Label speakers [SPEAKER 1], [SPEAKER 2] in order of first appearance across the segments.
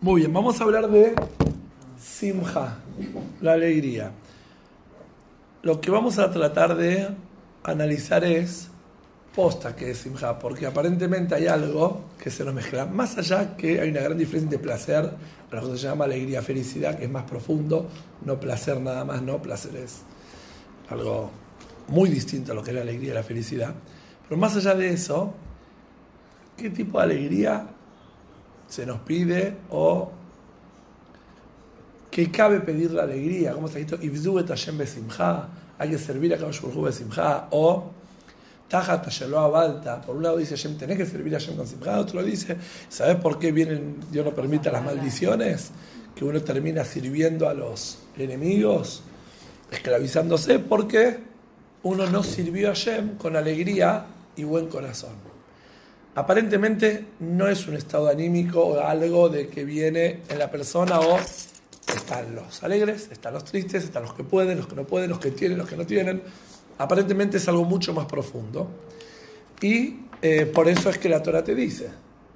[SPEAKER 1] muy bien, vamos a hablar de Simha, la alegría. Lo que vamos a tratar de analizar es posta que es Simha, porque aparentemente hay algo que se nos mezcla. Más allá que hay una gran diferencia de placer, lo que se llama alegría, felicidad, que es más profundo, no placer nada más, no, placer es algo muy distinto a lo que es la alegría y la felicidad. Pero más allá de eso, ¿qué tipo de alegría se nos pide o que cabe pedir la alegría, como está escrito, hay que servir a Kadosh Baruj Besimha, o Tajat Balta, por un lado dice Hashem, tenés que servir a Hashem con Simha, otro dice, ¿sabes por qué vienen, Dios no permite las maldiciones? Que uno termina sirviendo a los enemigos, esclavizándose, porque uno no sirvió a Hashem con alegría y buen corazón aparentemente no es un estado anímico o algo de que viene en la persona o están los alegres, están los tristes, están los que pueden, los que no pueden, los que tienen, los que no tienen. Aparentemente es algo mucho más profundo. Y eh, por eso es que la Torah te dice,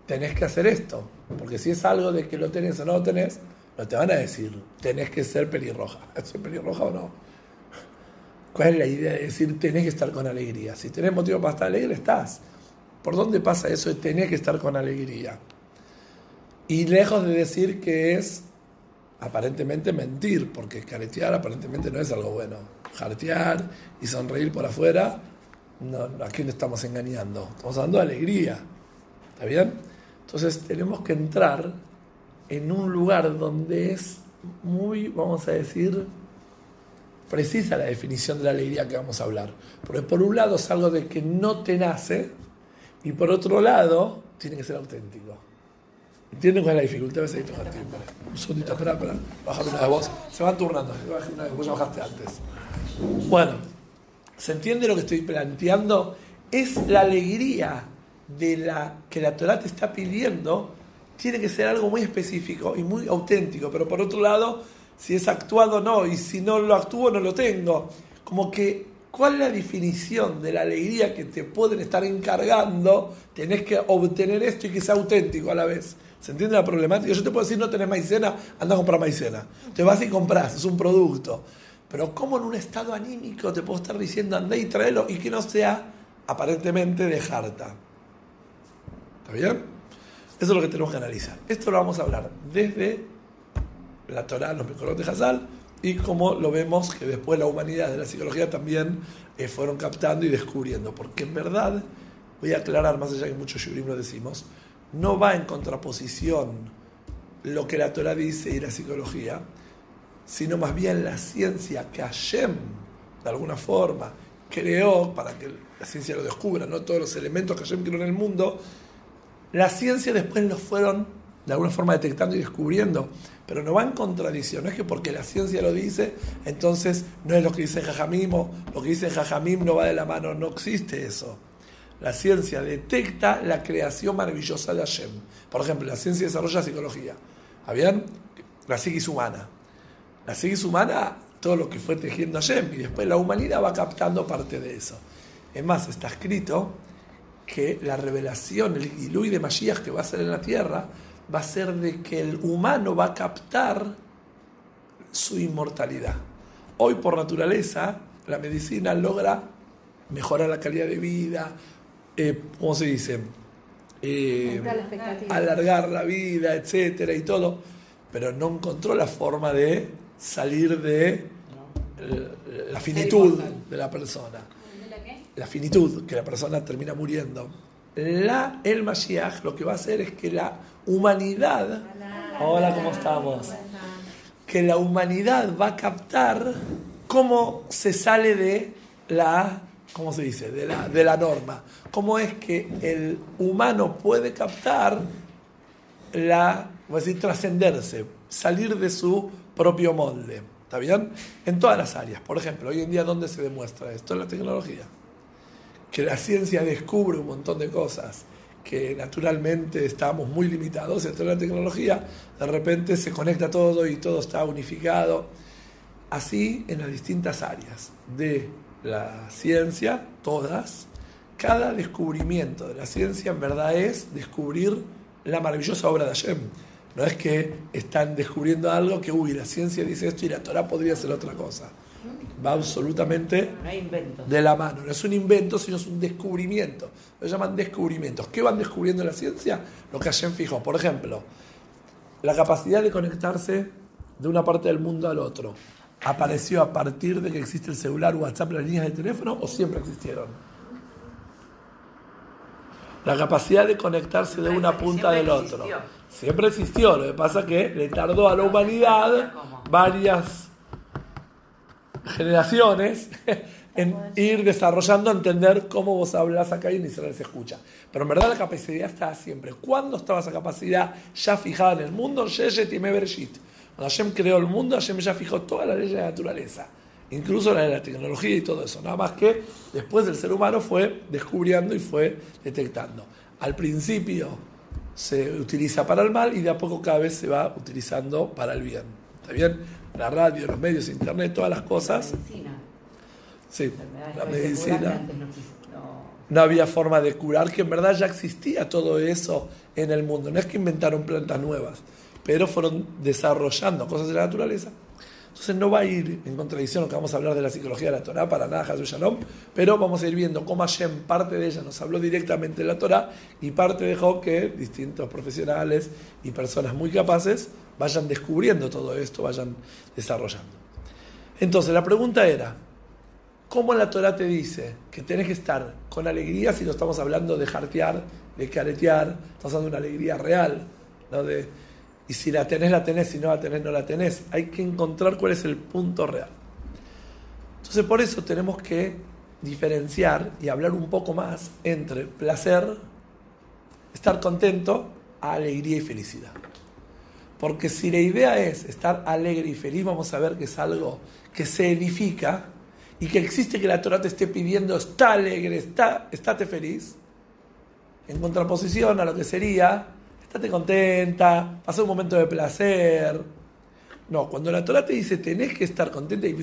[SPEAKER 1] tenés que hacer esto. Porque si es algo de que lo tenés o no lo tenés, no te van a decir, tenés que ser pelirroja. ¿Es pelirroja o no? ¿Cuál es la idea de decir, tenés que estar con alegría? Si tenés motivo para estar alegre, estás. ¿Por dónde pasa eso tener que estar con alegría? Y lejos de decir que es aparentemente mentir, porque caretear aparentemente no es algo bueno. Jartear y sonreír por afuera, no, ¿a quién estamos engañando? Estamos dando alegría. ¿Está bien? Entonces tenemos que entrar en un lugar donde es muy, vamos a decir, precisa la definición de la alegría que vamos a hablar. Porque por un lado es algo de que no te nace, y por otro lado, tiene que ser auténtico. ¿Entienden cuál es la dificultad? Tocar timbre. Un segundito, espera, para bajar una de. Se van turnando. Vos bajaste antes. Bueno, ¿se entiende lo que estoy planteando? Es la alegría de la que la Torah te está pidiendo. Tiene que ser algo muy específico y muy auténtico. Pero por otro lado, si es actuado no. Y si no lo actúo, no lo tengo. Como que ¿Cuál es la definición de la alegría que te pueden estar encargando? Tenés que obtener esto y que sea auténtico a la vez. ¿Se entiende la problemática? Yo te puedo decir, no tenés maicena, anda a comprar maicena. Te vas y compras, es un producto. Pero ¿cómo en un estado anímico te puedo estar diciendo, anda y tráelo y que no sea aparentemente de jarta? ¿Está bien? Eso es lo que tenemos que analizar. Esto lo vamos a hablar desde la Torah, los mejores de Hazal, y como lo vemos que después la humanidad de la psicología también eh, fueron captando y descubriendo, porque en verdad, voy a aclarar más allá que muchos shurim lo decimos, no va en contraposición lo que la Torah dice y la psicología, sino más bien la ciencia que Hashem, de alguna forma, creó para que la ciencia lo descubra, no todos los elementos que Hashem creó en el mundo, la ciencia después los fueron de alguna forma detectando y descubriendo pero no va en contradicción. No es que porque la ciencia lo dice, entonces no es lo que dice Jajamim o lo que dice Jajamim no va de la mano. No existe eso. La ciencia detecta la creación maravillosa de Hashem. Por ejemplo, la ciencia desarrolla psicología. ¿Habían? La psiquis humana. La psiquis humana, todo lo que fue tejiendo Hashem, y después la humanidad va captando parte de eso. Es más, está escrito que la revelación, el Gilui de Mashiach que va a ser en la tierra, va a ser de que el humano va a captar su inmortalidad. Hoy por naturaleza la medicina logra mejorar la calidad de vida, eh, ¿cómo se dice? Eh, alargar la vida, etcétera y todo, pero no encontró la forma de salir de la finitud de la persona. La finitud, que la persona termina muriendo. La, el Mashiach lo que va a hacer es que la humanidad, hola, ¿cómo estamos? Que la humanidad va a captar cómo se sale de la, ¿cómo se dice? De la, de la norma. Cómo es que el humano puede captar la, voy a decir, trascenderse, salir de su propio molde. ¿Está bien? En todas las áreas. Por ejemplo, hoy en día, ¿dónde se demuestra esto? En la tecnología. Que la ciencia descubre un montón de cosas que naturalmente estábamos muy limitados, en la tecnología, de repente se conecta todo y todo está unificado. Así en las distintas áreas de la ciencia, todas, cada descubrimiento de la ciencia en verdad es descubrir la maravillosa obra de Hashem. No es que están descubriendo algo que, uy, la ciencia dice esto y la Torah podría ser otra cosa. Va absolutamente de la mano. No es un invento, sino es un descubrimiento. Lo llaman descubrimientos. ¿Qué van descubriendo en la ciencia? Lo que Hashem fijó. Por ejemplo, la capacidad de conectarse de una parte del mundo al otro. ¿Apareció a partir de que existe el celular, WhatsApp, las líneas de teléfono o siempre existieron? La capacidad de conectarse de una punta del otro. Siempre existió. Lo que pasa es que le tardó a la humanidad varias generaciones en ir desarrollando, entender cómo vos hablas acá y ni se les escucha. Pero en verdad la capacidad está siempre. ¿Cuándo estaba esa capacidad ya fijada en el mundo? Cuando Hashem creó el mundo, Hashem ya fijó todas las leyes de la naturaleza, incluso la de la tecnología y todo eso. Nada más que después el ser humano fue descubriendo y fue detectando. Al principio se utiliza para el mal y de a poco cada vez se va utilizando para el bien. ¿Está bien? La radio, los medios, internet, todas las cosas. Sí, la medicina. No había forma de curar, que en verdad ya existía todo eso en el mundo. No es que inventaron plantas nuevas, pero fueron desarrollando cosas de la naturaleza. Entonces no va a ir en contradicción lo que vamos a hablar de la psicología de la Torah, para nada, Jesús Shalom, pero vamos a ir viendo cómo Hashem, parte de ella nos habló directamente de la Torah y parte dejó que distintos profesionales y personas muy capaces vayan descubriendo todo esto, vayan desarrollando. Entonces la pregunta era, ¿Cómo la Torah te dice que tenés que estar con alegría si no estamos hablando de jartear, de caretear, estamos hablando de una alegría real, ¿no? de, y si la tenés, la tenés, si no la tenés, no la tenés. Hay que encontrar cuál es el punto real. Entonces por eso tenemos que diferenciar y hablar un poco más entre placer, estar contento, alegría y felicidad. Porque si la idea es estar alegre y feliz, vamos a ver que es algo que se edifica y que existe que la Torah te esté pidiendo, está alegre, está, estate feliz, en contraposición a lo que sería, estate contenta, pasa un momento de placer. No, cuando la Torah te dice tenés que estar contenta y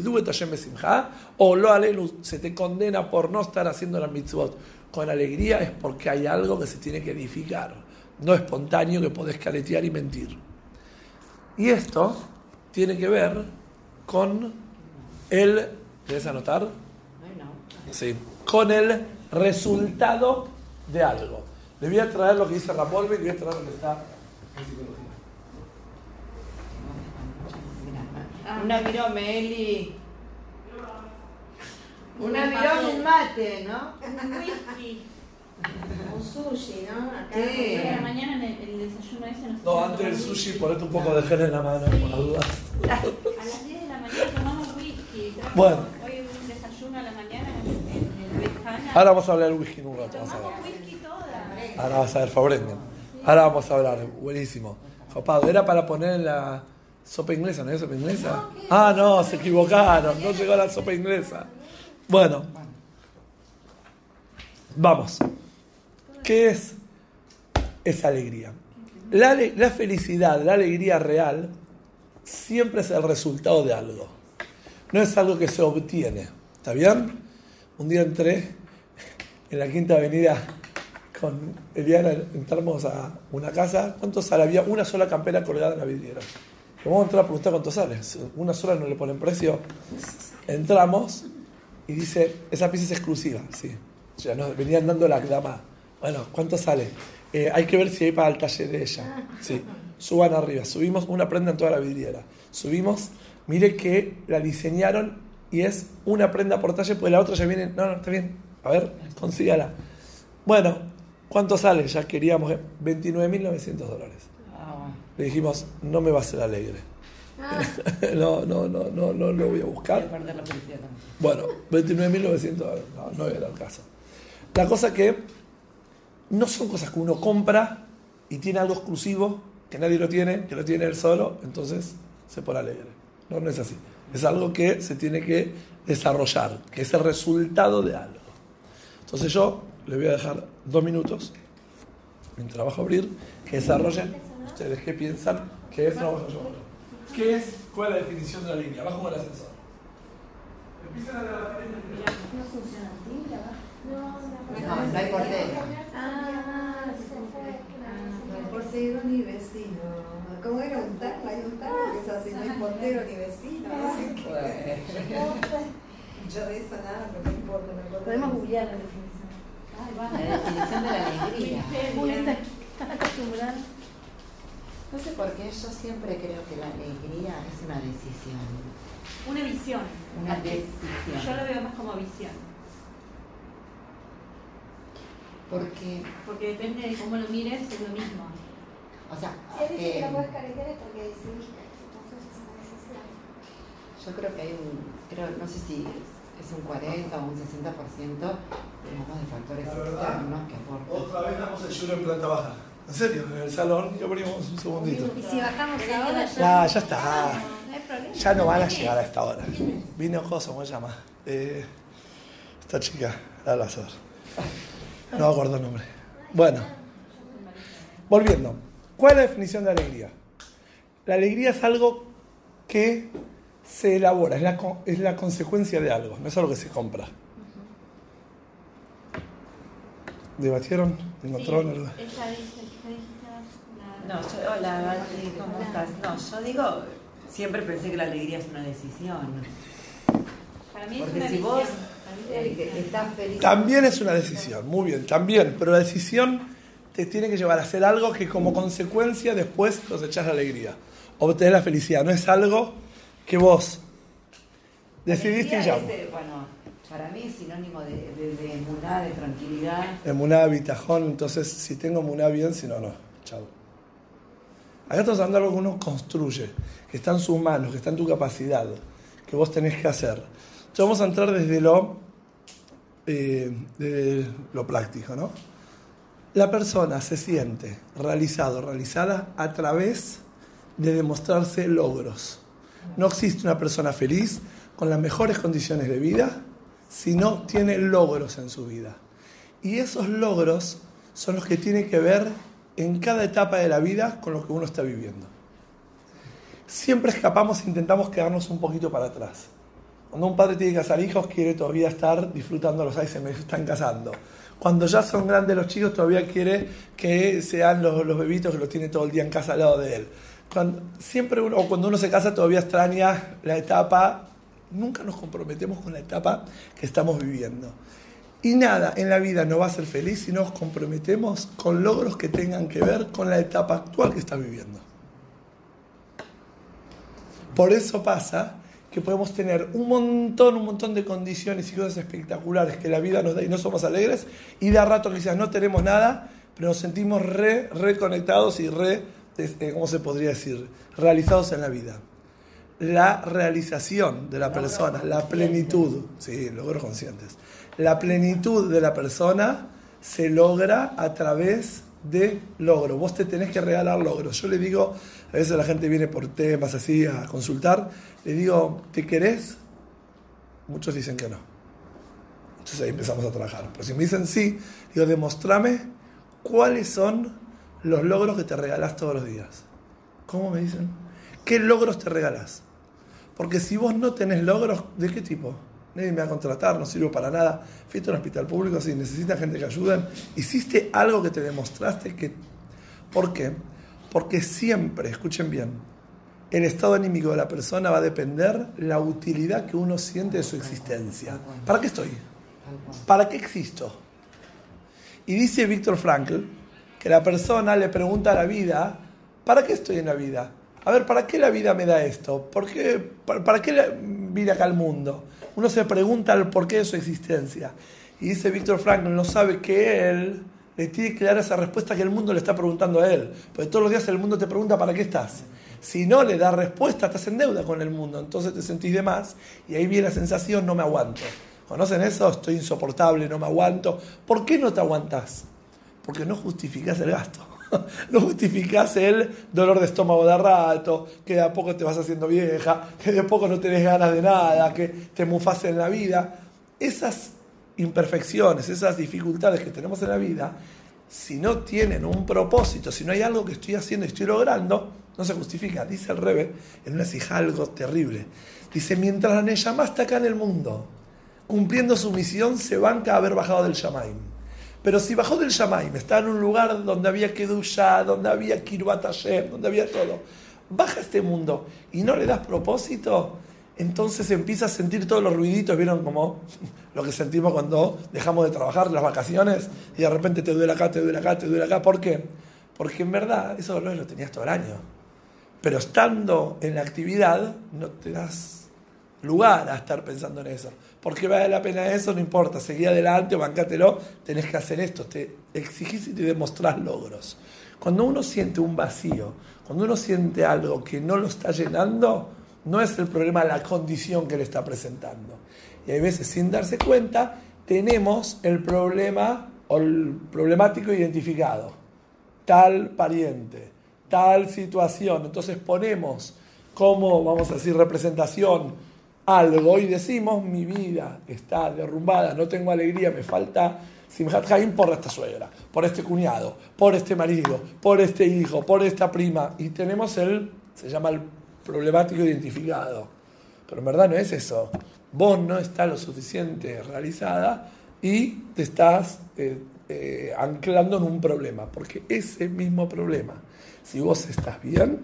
[SPEAKER 1] o lo alelu se te condena por no estar haciendo la mitzvot con alegría, es porque hay algo que se tiene que edificar, no espontáneo que podés caretear y mentir. Y esto tiene que ver con el ¿Quieres anotar? Sí. Con el resultado de algo. Le voy a traer lo que dice Rapolve y voy a traer lo que está en psicología.
[SPEAKER 2] Una virome, Eli. Una virome, un mate, ¿no?
[SPEAKER 3] Un whisky.
[SPEAKER 2] Un sushi, ¿no?
[SPEAKER 3] Acá sí. a la mañana en el, desayuno ese no
[SPEAKER 1] No, antes del sushi ponete un poco de gel en la mano, por la duda.
[SPEAKER 3] A las 10 de la mañana tomamos whisky.
[SPEAKER 1] Bueno. Ahora vamos a hablar del whisky en un rato. Vamos a Ahora vamos a ver, favorecen. Ahora vamos a hablar, buenísimo. Jopado, era para poner en la sopa inglesa, ¿no es sopa inglesa? Ah, no, se equivocaron, no llegó la sopa inglesa. Bueno, vamos. ¿Qué es esa alegría? La, la felicidad, la alegría real, siempre es el resultado de algo. No es algo que se obtiene. ¿Está bien? Un día entré en la Quinta Avenida con Eliana, entramos a una casa, ¿cuánto sale? Había una sola campera colgada en la vidriera. Vamos a entrar a preguntar cuánto sale. Una sola no le ponen precio. Entramos y dice, esa pieza es exclusiva, sí. Ya nos venían dando la dama. Bueno, ¿cuánto sale? Eh, hay que ver si hay para el taller de ella. Sí, suban arriba. Subimos una prenda en toda la vidriera. Subimos, mire que la diseñaron y es una prenda por talle, pues la otra ya viene. No, no, está bien. A ver, consígala. Bueno, ¿cuánto sale? Ya queríamos 29.900 dólares. Ah. Le dijimos, no me va a ser alegre. Ah. no, no, no, no, no lo voy a buscar. Bueno, 29.900 dólares. No, no era el caso. La cosa que no son cosas que uno compra y tiene algo exclusivo que nadie lo tiene, que lo tiene él solo, entonces se pone alegre. No, no es así. Es algo que se tiene que desarrollar, que es el resultado de algo. Entonces yo le voy a dejar dos minutos, mi trabajo abrir, que desarrollen ustedes qué piensan que es trabajo yo. ¿Qué es? ¿Cuál es la definición de la línea? Abajo con el ascensor. Empiezan a en el-
[SPEAKER 3] No funciona la.
[SPEAKER 2] No, no hay portero.
[SPEAKER 3] Ah.
[SPEAKER 2] No hay portero ni vecino. ¿Cómo era un tal? Hay un tal que es así, no hay portero ni vecino. Yo de eso nada, pero no importa.
[SPEAKER 3] Podemos googlear la definición. Ay, va.
[SPEAKER 4] La definición de la alegría.
[SPEAKER 3] Están acostumbrados.
[SPEAKER 4] No sé por qué yo siempre creo que la alegría es una decisión.
[SPEAKER 3] Una visión.
[SPEAKER 4] Una decisión.
[SPEAKER 3] Yo lo veo más como visión.
[SPEAKER 4] Porque,
[SPEAKER 3] Porque depende de cómo lo mires, es lo mismo.
[SPEAKER 4] o sea,
[SPEAKER 5] Si él dice que
[SPEAKER 4] eh,
[SPEAKER 5] no puedes carecer es porque decidiste, entonces es una decisión.
[SPEAKER 4] yo creo que hay un, creo, no sé si es un 40 o un 60% digamos, de factores
[SPEAKER 1] La
[SPEAKER 4] externos que aportan.
[SPEAKER 1] Otra vez damos el yulo en planta baja. En serio, en el salón, y abrimos un segundito.
[SPEAKER 5] Y si bajamos ahora,
[SPEAKER 1] Ya, ya está.
[SPEAKER 5] no hay problema.
[SPEAKER 1] Ya no van a llegar a esta hora. Vino Cosa, ¿cómo se llama? Eh, esta chica, al azar. No me acuerdo el nombre. Bueno, volviendo. ¿Cuál es la definición de alegría? La alegría es algo que se elabora, es la, es la consecuencia de algo, no es algo que se compra. ¿Debatieron? ¿Encontraron algo?
[SPEAKER 6] No, yo, hola, ¿cómo estás? No, yo digo, siempre pensé que la alegría es una decisión.
[SPEAKER 3] Para mí es
[SPEAKER 6] Porque
[SPEAKER 3] una
[SPEAKER 6] si
[SPEAKER 3] visión.
[SPEAKER 6] vos,
[SPEAKER 3] Para mí es una
[SPEAKER 2] El que
[SPEAKER 3] visión.
[SPEAKER 2] está feliz.
[SPEAKER 1] También es una decisión, muy bien, también, pero la decisión te tiene que llevar a hacer algo que como consecuencia después cosechás la alegría, obtenés la felicidad, no es algo que vos decidiste y ya.
[SPEAKER 4] bueno, para mí es sinónimo de, de, de emuná, de tranquilidad.
[SPEAKER 1] Emuná, bitajón, entonces si tengo emuná bien, si no, no. Chao. Acá estamos hablando de algo que uno construye, que está en sus manos, que está en tu capacidad, que vos tenés que hacer. Entonces vamos a entrar desde lo, eh, de lo práctico, ¿no? La persona se siente realizado, realizada a través de demostrarse logros. No existe una persona feliz con las mejores condiciones de vida si no tiene logros en su vida. Y esos logros son los que tienen que ver en cada etapa de la vida con lo que uno está viviendo. Siempre escapamos e intentamos quedarnos un poquito para atrás. Cuando un padre tiene que casar hijos, quiere todavía estar disfrutando los años, se me están casando. Cuando ya son grandes los chicos, todavía quiere que sean los, los bebitos que los tiene todo el día en casa al lado de él. Cuando, siempre uno, o cuando uno se casa, todavía extraña la etapa. Nunca nos comprometemos con la etapa que estamos viviendo. Y nada en la vida no va a ser feliz si nos comprometemos con logros que tengan que ver con la etapa actual que estás viviendo. Por eso pasa que podemos tener un montón, un montón de condiciones y cosas espectaculares que la vida nos da y no somos alegres, y de a rato quizás no tenemos nada, pero nos sentimos re, reconectados y re, ¿cómo se podría decir?, realizados en la vida. La realización de la persona, la plenitud, sí, logros conscientes, la plenitud de la persona se logra a través de logro. Vos te tenés que regalar logros. Yo le digo, a veces la gente viene por temas así a consultar, le digo, ¿te querés? Muchos dicen que no. Entonces ahí empezamos a trabajar. Pero si me dicen sí, digo, demostrame cuáles son los logros que te regalás todos los días. ¿Cómo me dicen? ¿Qué logros te regalás? Porque si vos no tenés logros, ¿de qué tipo? Nadie me va a contratar, no sirvo para nada. Fuiste a un hospital público, si necesitas gente que ayuden. Hiciste algo que te demostraste que... ¿Por qué? Porque siempre, escuchen bien, el estado anímico de la persona va a depender la utilidad que uno siente de su existencia. ¿Para qué estoy? ¿Para qué existo? Y dice Víctor Frankl que la persona le pregunta a la vida, ¿para qué estoy en la vida? A ver, ¿para qué la vida me da esto? ¿Por qué, para, qué la- vine acá al mundo? Uno se pregunta el porqué de su existencia. Y dice Víctor Frankl, no sabe que él le tiene que dar esa respuesta que el mundo le está preguntando a él. Porque todos los días el mundo te pregunta, ¿para qué estás? Si no le das respuesta, estás en deuda con el mundo. Entonces te sentís de más y ahí viene la sensación, no me aguanto. ¿Conocen eso? Estoy insoportable, no me aguanto. ¿Por qué no te aguantás? Porque no justificás el gasto. no justificás el dolor de estómago de rato, que de a poco te vas haciendo vieja, que de a poco no tenés ganas de nada, que te mufas en la vida. Esas imperfecciones, esas dificultades que tenemos en la vida, si no tienen un propósito, si no hay algo que estoy haciendo y estoy logrando, no se justifica. Dice el Rebe en una sija algo terrible. Dice, mientras la Neyamá está acá en el mundo, cumpliendo su misión, se banca a haber bajado del Shamaim. Pero si bajó del Shamaim, está en un lugar donde había Kedusha, donde había Kirbat donde había todo, baja este mundo y no le das propósito, entonces empieza a sentir todos los ruiditos, ¿vieron como lo que sentimos cuando dejamos de trabajar, las vacaciones, y de repente te duele acá, te duele acá, te duele acá? ¿Por qué? Porque en verdad esos dolores los tenías todo el año. Pero estando en la actividad, no te das lugar a estar pensando en eso. Porque vale la pena eso, no importa, seguí adelante, bancátelo, tenés que hacer esto, te exigís y te demostrás logros. Cuando uno siente un vacío, cuando uno siente algo que no lo está llenando, no es el problema la condición que le está presentando. Y hay veces, sin darse cuenta, tenemos el problema o el problemático identificado. Tal pariente, tal situación. Entonces ponemos como, vamos a decir, representación algo y decimos, mi vida está derrumbada, no tengo alegría, me falta Simhat Haim por esta suegra, por este cuñado, por este marido, por este hijo, por esta prima. Y tenemos el, se llama el problemático identificado. Pero en verdad no es eso. Vos no estás lo suficiente realizada y te estás eh, eh, anclando en un problema. Porque ese mismo problema, si vos estás bien,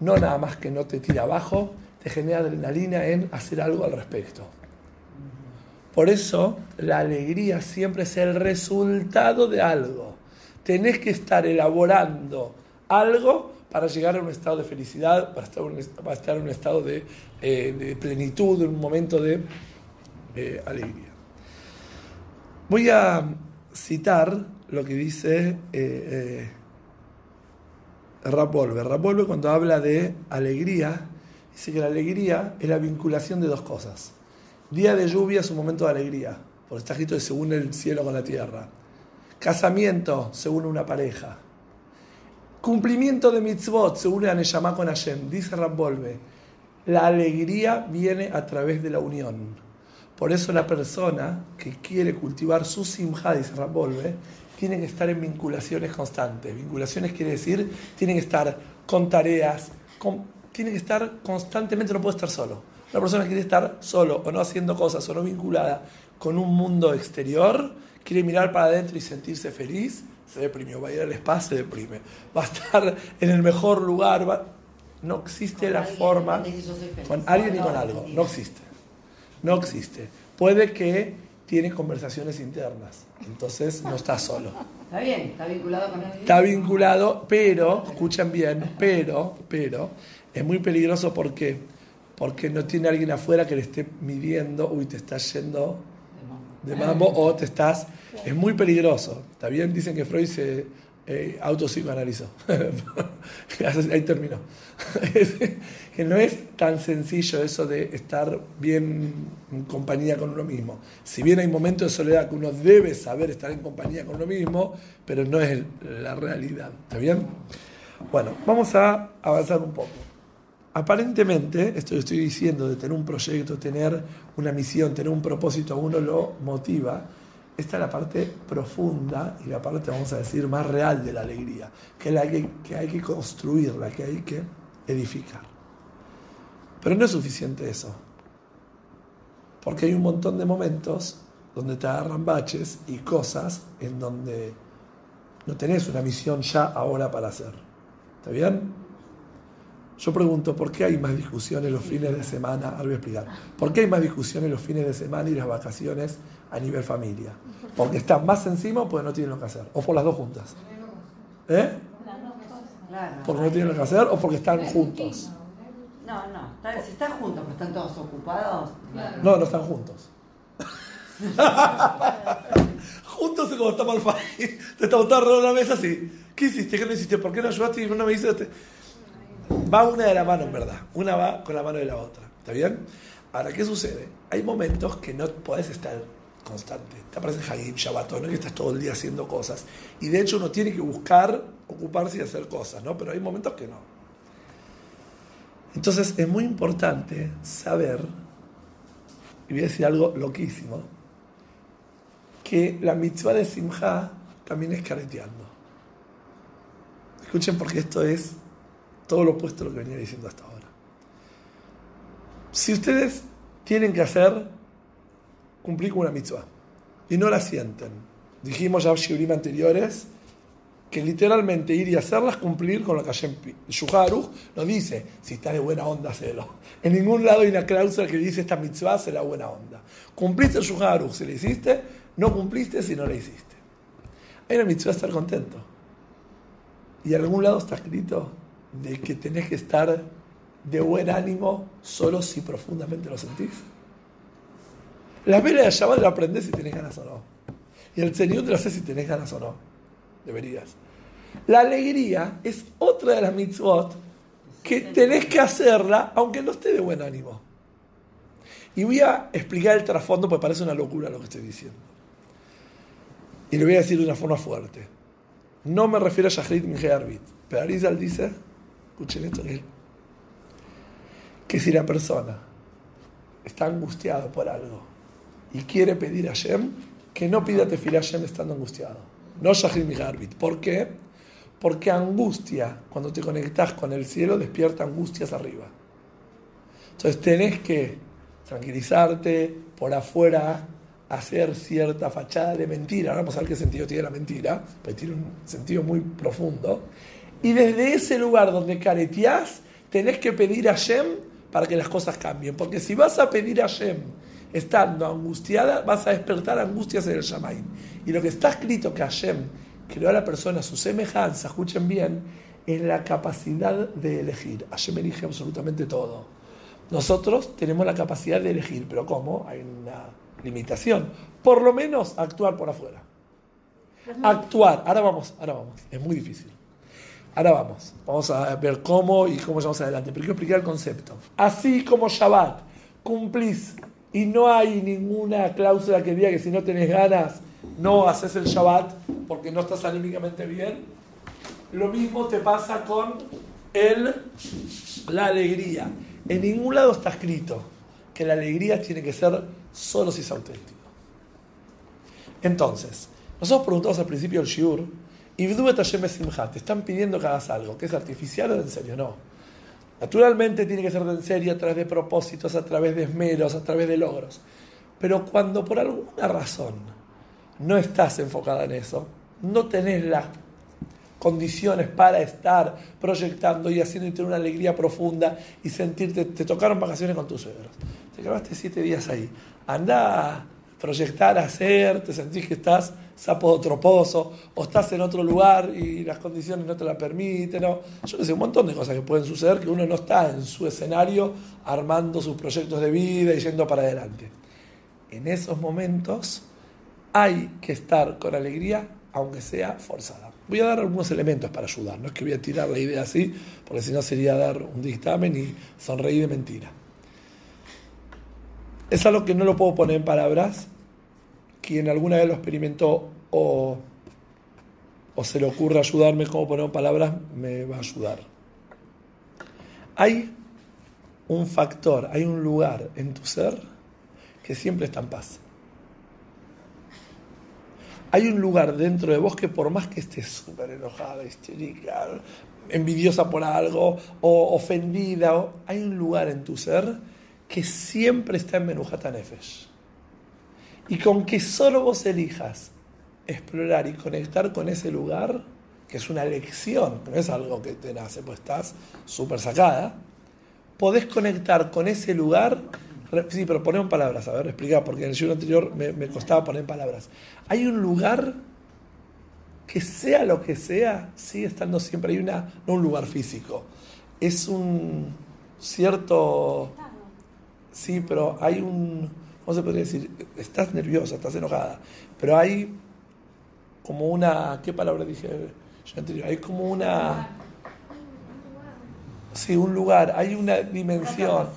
[SPEAKER 1] no nada más que no te tira abajo, genera adrenalina en hacer algo al respecto. Por eso la alegría siempre es el resultado de algo. Tenés que estar elaborando algo para llegar a un estado de felicidad, para estar, estar en un estado de, eh, plenitud, en un momento de eh, alegría. Voy a citar lo que dice eh, Rapolve. Rapolve cuando habla de alegría, dice que la alegría es la vinculación de dos cosas. Día de lluvia es un momento de alegría, porque está escrito que se une el cielo con la tierra. Casamiento se une una pareja. Cumplimiento de mitzvot se une a con Hashem. Dice Rambolve, la alegría viene a través de la unión. Por eso la persona que quiere cultivar su simja, dice Rambolve, tiene que estar en vinculaciones constantes. Vinculaciones quiere decir, tiene que estar con tareas, tiene que estar constantemente, no puede estar solo. Una persona que quiere estar solo o no haciendo cosas o no vinculada con un mundo exterior, quiere mirar para adentro y sentirse feliz, se deprimió, va a ir al espacio, se deprime, va a estar en el mejor lugar, no existe la forma con alguien y con algo, no. existe, no existe. Puede que tiene conversaciones internas, entonces no está solo.
[SPEAKER 4] Está bien, está vinculado con alguien.
[SPEAKER 1] Está vinculado, pero, escuchen bien, pero, pero, es muy peligroso porque, porque no tiene alguien afuera que le esté midiendo, uy, te estás yendo de mambo o te estás es muy peligroso. Está bien, dicen que Freud se eh, autopsicoanalizó. Ahí terminó. que no es tan sencillo eso de estar bien en compañía con uno mismo. Si bien hay momentos de soledad que uno debe saber estar en compañía con uno mismo, pero no es la realidad. ¿Está bien? Bueno, vamos a avanzar un poco. Aparentemente, esto que estoy diciendo de tener un proyecto, tener una misión, tener un propósito, uno lo motiva esta es la parte profunda y la parte, vamos a decir, más real de la alegría, que la que, que hay que construirla, que hay que edificar. Pero no es suficiente eso, porque hay un montón de momentos donde te agarran baches y cosas en donde no tenés una misión ya ahora para hacer. ¿Está bien? Yo pregunto, ¿por qué hay más discusiones los fines de semana? Ahora voy a explicar. ¿Por qué hay más discusiones los fines de semana y las vacaciones a nivel familia? ¿Porque están más encima o porque no tienen lo que hacer? ¿O por las dos juntas? ¿Eh? ¿Porque no tienen lo que hacer o porque están juntos?
[SPEAKER 4] No, no. Si están juntos, pero están todos ocupados.
[SPEAKER 1] No, no están juntos. juntos es como estamos al país. Te estamos todos alrededor de la mesa así. ¿Qué hiciste? ¿Qué no hiciste? ¿Por qué no ayudaste y no me hiciste? Va una de la mano, en verdad. Una va con la mano de la otra. ¿Está bien? Ahora, ¿qué sucede? Hay momentos que no puedes estar constante. Te aparece Hagim, Shabbat, no que estás todo el día haciendo cosas. Y de hecho uno tiene que buscar ocuparse y hacer cosas, ¿no? Pero hay momentos que no. Entonces es muy importante saber, y voy a decir algo loquísimo, que la mitzvah de Simha también es careteando. Escuchen porque esto es todo lo opuesto a lo que venía diciendo hasta ahora. Si ustedes tienen que hacer, cumplir con una mitzvah, y no la sienten, dijimos ya en anteriores, que literalmente ir y hacerlas cumplir con lo que Hashem Shuharu nos dice, si está de buena onda, hacelo. En ningún lado hay una cláusula que dice esta mitzvah será buena onda. Cumpliste el Shuharu, si le hiciste, no cumpliste si no le hiciste. Hay una mitzvah estar contento. Y en algún lado está escrito de que tenés que estar de buen ánimo solo si profundamente lo sentís. La vela de Shabbat la aprendes si tenés ganas o no. Y el Señor te lo hace si tenés ganas o no. Deberías. La alegría es otra de las mitzvot que tenés que hacerla aunque no esté de buen ánimo. Y voy a explicar el trasfondo porque parece una locura lo que estoy diciendo. Y lo voy a decir de una forma fuerte. No me refiero a Shahrit Arbit, pero Arizal dice, escuchen esto, que si la persona está angustiado por algo y quiere pedir a Shem, que no pida tefilá a Shem estando angustiado. No Shahrit Arbit. ¿Por qué? Porque angustia, cuando te conectas con el cielo, despierta angustias arriba. Entonces tenés que tranquilizarte por afuera, hacer cierta fachada de mentira. Ahora vamos a ver qué sentido tiene la mentira, pero tiene un sentido muy profundo. Y desde ese lugar donde careteás, tenés que pedir a Shem para que las cosas cambien. Porque si vas a pedir a Shem estando angustiada, vas a despertar angustias en el Shamaim. Y lo que está escrito que Hashem creó a la persona su semejanza, escuchen bien, es la capacidad de elegir. Hashem elige absolutamente todo. Nosotros tenemos la capacidad de elegir, pero ¿cómo? Hay una limitación. Por lo menos actuar por afuera. Actuar. Ahora vamos, ahora vamos. Es muy difícil. Ahora vamos. Vamos a ver cómo y cómo llevamos adelante. Pero quiero explicar el concepto. Así como Shabbat cumplís y no hay ninguna cláusula que diga que si no tenés ganas no haces el Shabbat porque no estás anímicamente bien. Lo mismo te pasa con el, la alegría. En ningún lado está escrito que la alegría tiene que ser solo si es auténtico. Entonces, nosotros preguntamos al principio del Shiur, te están pidiendo que hagas algo, que es artificial o en serio, no. Naturalmente tiene que ser en serio a través de propósitos, a través de esmeros, a través de logros. Pero cuando por alguna razón no estás enfocada en eso, no tenés las condiciones para estar proyectando y haciendo y tener una alegría profunda y sentirte, te tocaron vacaciones con tus suegros. Te quedaste siete días ahí. Anda a proyectar, a hacer, te sentís que estás sapo de otro pozo, o estás en otro lugar y las condiciones no te la permiten. ¿no? Yo que sé, un montón de cosas que pueden suceder que uno no está en su escenario armando sus proyectos de vida y yendo para adelante. En esos momentos hay que estar con alegría, aunque sea forzada. Voy a dar algunos elementos para ayudar, no es que voy a tirar la idea así, porque si no sería dar un dictamen y sonreír de mentira. Es algo que no lo puedo poner en palabras. Quien alguna vez lo experimentó o, o se le ocurre ayudarme cómo poner palabras, me va a ayudar. Hay un factor, hay un lugar en tu ser que siempre está en paz. Hay un lugar dentro de vos que por más que estés súper enojada, histérica, envidiosa por algo o ofendida, hay un lugar en tu ser que siempre está en Menujata Nefesh. Y con que solo vos elijas explorar y conectar con ese lugar, que es una lección, no es algo que te nace, pues estás súper sacada, podés conectar con ese lugar. Sí, pero poner en palabras, a ver, explicar, porque en el siglo anterior me, me costaba poner palabras. Hay un lugar que sea lo que sea, sigue estando siempre. Hay una, no un lugar físico, es un cierto Sí, pero hay un, ¿cómo se podría decir? Estás nerviosa, estás enojada, pero hay como una, ¿qué palabra dije yo anterior? Hay como una... Sí, un lugar, hay una dimensión.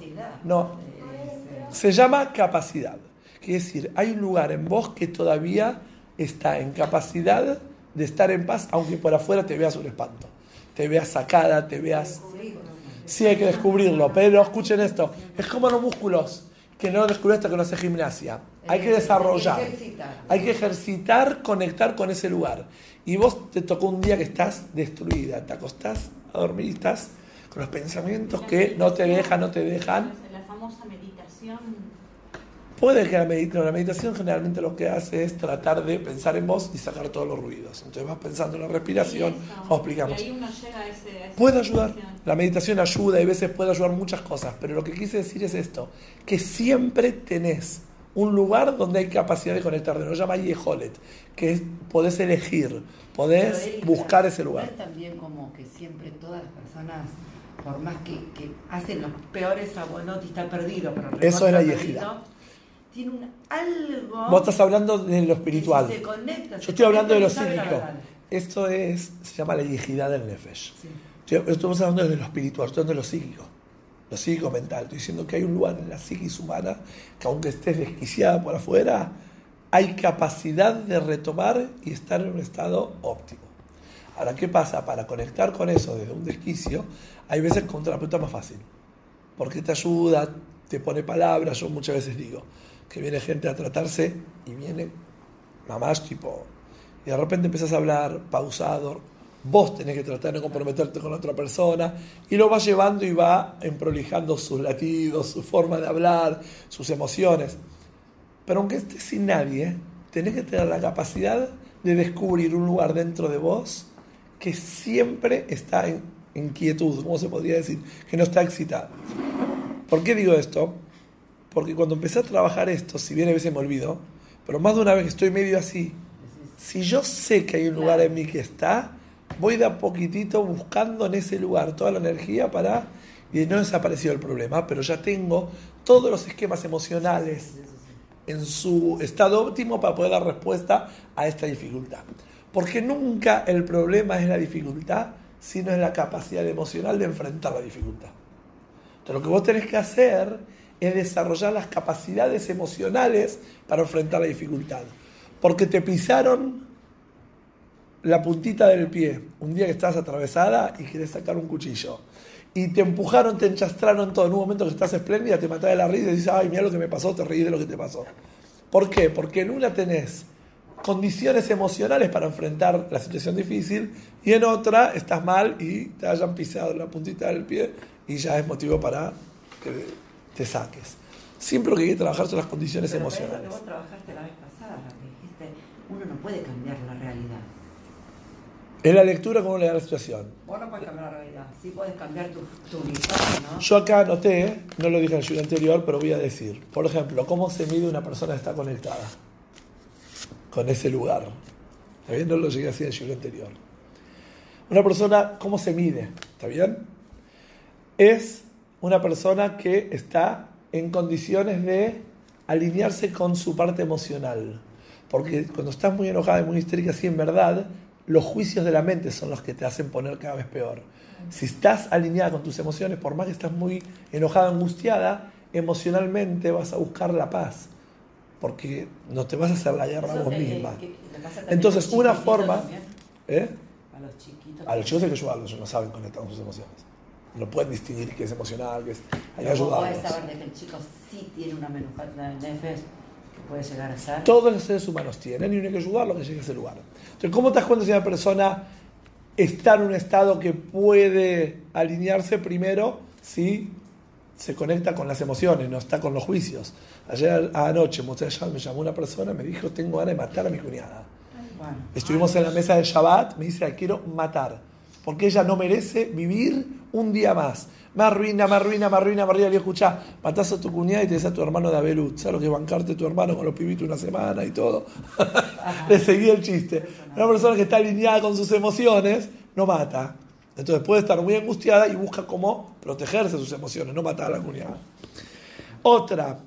[SPEAKER 1] No, se llama capacidad. Quiere decir, hay un lugar en vos que todavía está en capacidad de estar en paz, aunque por afuera te veas un espanto, te veas sacada, te veas... Sí, hay que descubrirlo, pero escuchen esto, es como los músculos, que no lo descubrí hasta que no hace gimnasia. Hay que desarrollar, hay que ejercitar, conectar con ese lugar. Y vos te tocó un día que estás destruida, te acostás a dormir y estás con los pensamientos que no te dejan, no te dejan.
[SPEAKER 3] La famosa meditación.
[SPEAKER 1] Puede que la meditación, la meditación generalmente lo que hace es tratar de pensar en vos y sacar todos los ruidos. Entonces vas pensando en la respiración, como explicamos.
[SPEAKER 3] Y ahí uno llega a ese, a esa
[SPEAKER 1] Puede ayudar,
[SPEAKER 3] situación.
[SPEAKER 1] la meditación ayuda y a veces puede ayudar muchas cosas, pero lo que quise decir es esto, que siempre tenés un lugar donde hay capacidad de conectar, lo llama Yeholet, que es, podés elegir, podés buscar ese
[SPEAKER 4] ¿no
[SPEAKER 1] lugar.
[SPEAKER 4] es también como que siempre todas las personas, por más que, que hacen los peores abonos y está perdido, pero
[SPEAKER 1] Eso es la
[SPEAKER 4] recontra
[SPEAKER 1] yejida.
[SPEAKER 4] perdido, Tiene un algo.
[SPEAKER 1] Vos estás hablando de lo espiritual,
[SPEAKER 4] se conecta,
[SPEAKER 1] yo
[SPEAKER 4] se
[SPEAKER 1] estoy hablando de lo psíquico. Esto es, se llama la yejidad del Nefesh.
[SPEAKER 4] Sí.
[SPEAKER 1] Estoy- Estamos hablando de lo espiritual, estoy hablando de lo psíquico, lo psíquico mental. Estoy diciendo que hay un lugar en la psiquis humana que aunque estés desquiciada por afuera, hay capacidad de retomar y estar en un estado óptimo. Ahora, ¿qué pasa? Para conectar con eso desde un desquicio, hay veces con un terapeuta más fácil. Porque te ayuda, te pone palabras. Yo muchas veces digo que viene gente a tratarse y viene mamás tipo. Y de repente empiezas a hablar pausado. Vos tenés que tratar de comprometerte con otra persona y lo va llevando y va emprolijando sus latidos, su forma de hablar, sus emociones. Pero aunque estés sin nadie, tenés que tener la capacidad de descubrir un lugar dentro de vos que siempre está en, en quietud, ¿cómo se podría decir? Que no está excitado. ¿Por qué digo esto? Porque cuando empecé a trabajar esto, si bien a veces me olvido, pero más de una vez que estoy medio así, si yo sé que hay un lugar en mí que está, voy de a poquitito buscando en ese lugar toda la energía para... Y no desapareció el problema, pero ya tengo todos los esquemas emocionales en su estado óptimo para poder dar respuesta a esta dificultad. Porque nunca el problema es la dificultad, sino es la capacidad emocional de enfrentar la dificultad. Entonces lo que vos tenés que hacer es desarrollar las capacidades emocionales para enfrentar la dificultad. Porque te pisaron la puntita del pie un día que estás atravesada y querés sacar un cuchillo. Y te empujaron, te enchastraron todo. En un momento que estás espléndida, te matás de la risa y dices, ay, mira lo que me pasó, te reí de lo que te pasó. ¿Por qué? Porque en una tenés condiciones emocionales para enfrentar la situación difícil y en otra estás mal y te hayan pisado la puntita del pie y ya es motivo para que te saques. Siempre lo que hay que trabajar son las condiciones
[SPEAKER 6] Pero
[SPEAKER 1] emocionales.
[SPEAKER 6] vos trabajaste la vez pasada, que dijiste, uno no puede cambiar la realidad.
[SPEAKER 1] En la lectura, ¿cómo le da la situación?
[SPEAKER 6] Vos no puedes cambiar la realidad. Sí puedes cambiar tu, tu ¿no?
[SPEAKER 1] Yo acá anoté, no lo dije en el video anterior, pero voy a decir, por ejemplo, cómo se mide una persona que está conectada con ese lugar. ¿Está bien? No lo llegué así en el video anterior. Una persona, ¿cómo se mide? ¿Está bien? Es una persona que está en condiciones de alinearse con su parte emocional. Porque cuando estás muy enojada y muy histérica, sí, en verdad, los juicios de la mente son los que te hacen poner cada vez peor. Si estás alineada con tus emociones, por más que estás muy enojada, angustiada, emocionalmente vas a buscar la paz. Porque no te vas a hacer la guerra a vos misma.
[SPEAKER 6] que-
[SPEAKER 1] Entonces, una forma...
[SPEAKER 6] también.
[SPEAKER 1] ¿eh?
[SPEAKER 6] A los chiquitos.
[SPEAKER 1] A los chicos hay que ayudarlos, ellos no saben conectar con sus emociones. No pueden distinguir qué es emocional, qué es... Hay que ayudarlos.
[SPEAKER 6] saber de que el chico sí tiene una menujata de nefes que puede llegar a ser.
[SPEAKER 1] Todos los seres humanos tienen y uno hay que ayudarlo a que llegue a ese lugar. Entonces, ¿cómo te das cuenta si una persona está en un estado que puede alinearse primero si se conecta con las emociones, no está con los juicios? Ayer anoche me llamó una persona me dijo, tengo ganas de matar a mi cuñada.
[SPEAKER 6] Bueno,
[SPEAKER 1] Estuvimos en la mesa de Shabbat, me dice, la quiero matar, porque ella no merece vivir un día más. Me arruina, me arruina, me arruina, me arruina. Le escuchá, matás a tu cuñada y te des a tu hermano de Abelut. ¿Sabes lo que es bancarte a tu hermano con los pibitos una semana y todo? Le seguí el chiste. Una persona que está alineada con sus emociones no mata. Entonces puede estar muy angustiada y busca cómo protegerse de sus emociones, no matar a la cuñada. Otra,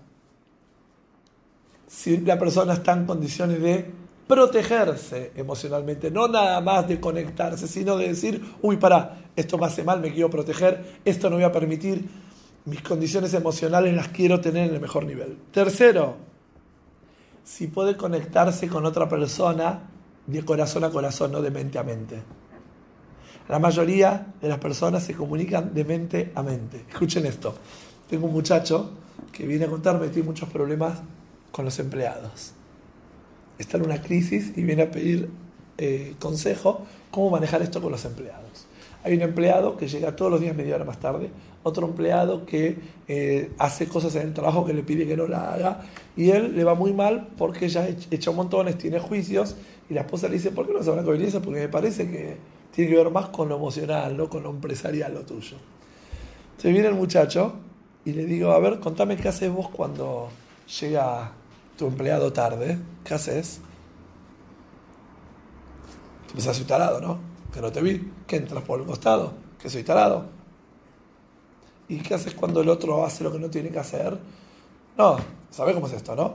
[SPEAKER 1] si la persona está en condiciones de protegerse emocionalmente, no nada más de conectarse, sino de decir, uy, pará, esto me hace mal, me quiero proteger, esto no voy a permitir, mis condiciones emocionales las quiero tener en el mejor nivel. Tercero, si puede conectarse con otra persona de corazón a corazón, no de mente a mente. La mayoría de las personas se comunican de mente a mente. Escuchen esto. Tengo un muchacho que viene a contarme que tiene muchos problemas con los empleados. Está en una crisis y viene a pedir eh, consejo cómo manejar esto con los empleados. Hay un empleado que llega todos los días media hora más tarde, otro empleado que eh, hace cosas en el trabajo que le pide que no la haga y él le va muy mal porque ya hecho montones, tiene juicios y la esposa le dice, ¿por qué no se van a eso? Porque me parece que tiene que ver más con lo emocional, no con lo empresarial, lo tuyo. Entonces viene el muchacho y le digo, a ver, contame qué haces vos cuando llega tu empleado tarde. ¿Qué haces? Empezás a soy tarado, ¿no? Que no te vi, que entras por el costado, que soy tarado. ¿Y qué haces cuando el otro hace lo que no tiene que hacer? No, ¿sabes cómo es esto, no?